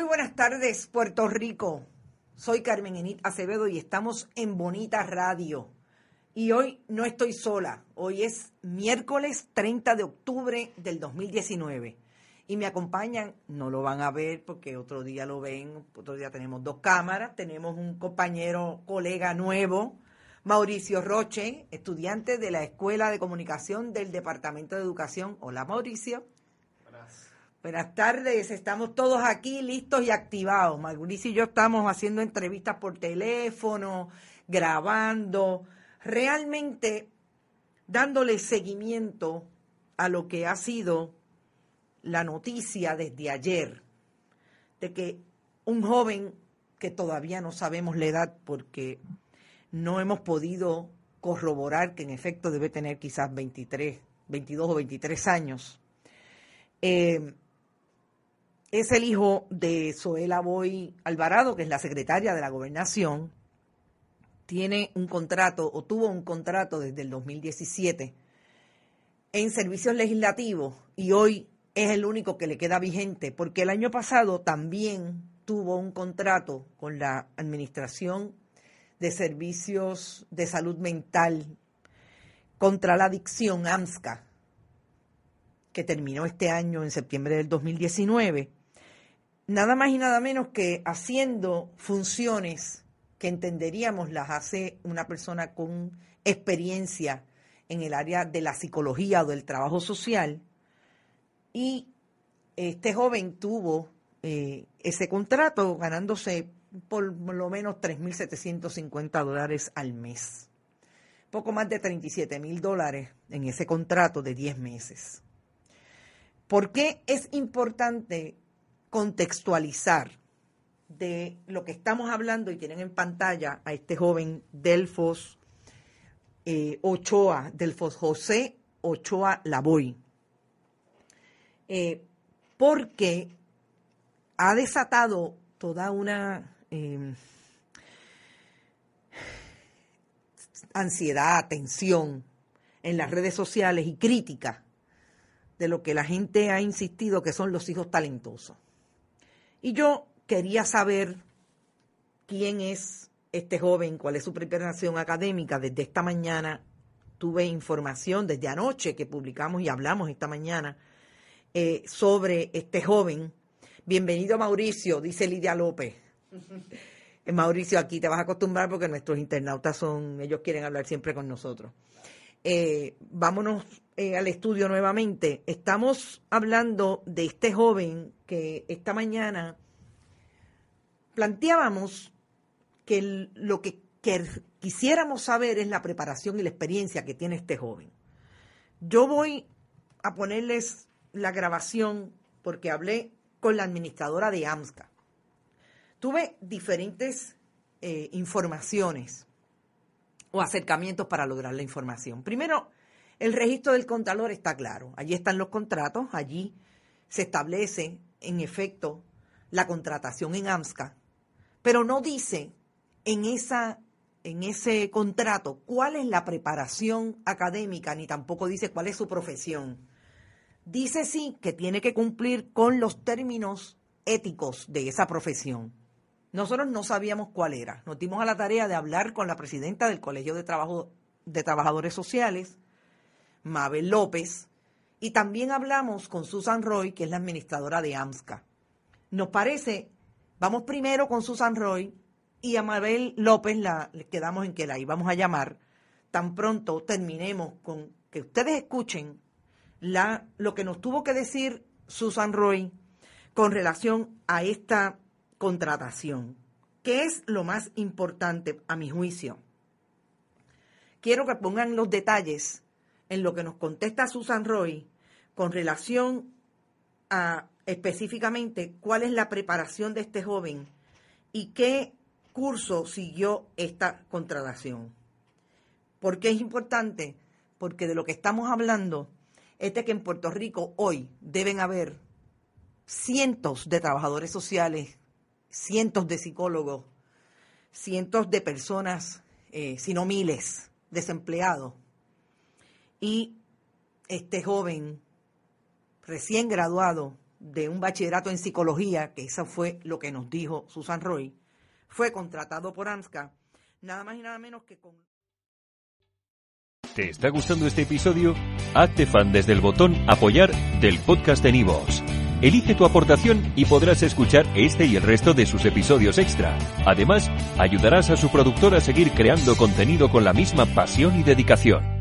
Muy buenas tardes, Puerto Rico. Soy Carmen Enit Acevedo y estamos en Bonita Radio. Y hoy no estoy sola. Hoy es miércoles 30 de octubre del 2019. Y me acompañan, no lo van a ver porque otro día lo ven, otro día tenemos dos cámaras, tenemos un compañero, colega nuevo, Mauricio Roche, estudiante de la Escuela de Comunicación del Departamento de Educación. Hola Mauricio. Buenas tardes, estamos todos aquí listos y activados. Mauricio y yo estamos haciendo entrevistas por teléfono, grabando, realmente dándole seguimiento a lo que ha sido la noticia desde ayer de que un joven que todavía no sabemos la edad porque no hemos podido corroborar que en efecto debe tener quizás 23, 22 o 23 años, eh, es el hijo de Zoela Boy Alvarado, que es la secretaria de la gobernación. Tiene un contrato o tuvo un contrato desde el 2017 en servicios legislativos y hoy es el único que le queda vigente porque el año pasado también tuvo un contrato con la Administración de Servicios de Salud Mental contra la Adicción, AMSCA, que terminó este año en septiembre del 2019 nada más y nada menos que haciendo funciones que entenderíamos las hace una persona con experiencia en el área de la psicología o del trabajo social. Y este joven tuvo eh, ese contrato ganándose por lo menos 3.750 dólares al mes. Poco más de 37 mil dólares en ese contrato de 10 meses. ¿Por qué es importante contextualizar de lo que estamos hablando y tienen en pantalla a este joven Delfos eh, Ochoa, Delfos José Ochoa Lavoy, eh, porque ha desatado toda una em, ansiedad, tensión en las redes sociales y crítica de lo que la gente ha insistido que son los hijos talentosos. Y yo quería saber quién es este joven, cuál es su preparación académica. Desde esta mañana tuve información, desde anoche que publicamos y hablamos esta mañana eh, sobre este joven. Bienvenido Mauricio, dice Lidia López. Eh, Mauricio, aquí te vas a acostumbrar porque nuestros internautas son, ellos quieren hablar siempre con nosotros. Eh, vámonos eh, al estudio nuevamente. Estamos hablando de este joven que esta mañana planteábamos que lo que, quisiéramos saber es la preparación y la experiencia que tiene este joven. Yo voy a ponerles la grabación porque hablé con la administradora de AMSCA. Tuve diferentes eh, informaciones o acercamientos para lograr la información. Primero, el registro del contador está claro. Allí están los contratos, allí se establece en efecto la contratación en AMSCA, pero no dice en, esa, en ese contrato cuál es la preparación académica, ni tampoco dice cuál es su profesión. Dice sí que tiene que cumplir con los términos éticos de esa profesión. Nosotros no sabíamos cuál era. Nos dimos a la tarea de hablar con la presidenta del Colegio de, Trabajo, de Trabajadores Sociales, Mabel López, y también hablamos con Susan Roy, que es la administradora de AMSCA. Nos parece, vamos primero con Susan Roy y a Mabel López la, quedamos en que la íbamos a llamar tan pronto terminemos con que ustedes escuchen la, lo que nos tuvo que decir Susan Roy con relación a esta contratación. ¿Qué es lo más importante a mi juicio? Quiero que pongan los detalles en lo que nos contesta Susan Roy con relación a específicamente cuál es la preparación de este joven y qué curso siguió esta contratación. ¿Por qué es importante? Porque de lo que estamos hablando es de que en Puerto Rico hoy deben haber cientos de trabajadores sociales, cientos de psicólogos, cientos de personas, eh, si no miles, desempleados. Y este joven recién graduado de un bachillerato en psicología, que eso fue lo que nos dijo Susan Roy, fue contratado por AMSCA, nada más y nada menos que con... ¿Te está gustando este episodio? Hazte fan desde el botón apoyar del podcast de Nivos. Elige tu aportación y podrás escuchar este y el resto de sus episodios extra. Además, ayudarás a su productor a seguir creando contenido con la misma pasión y dedicación.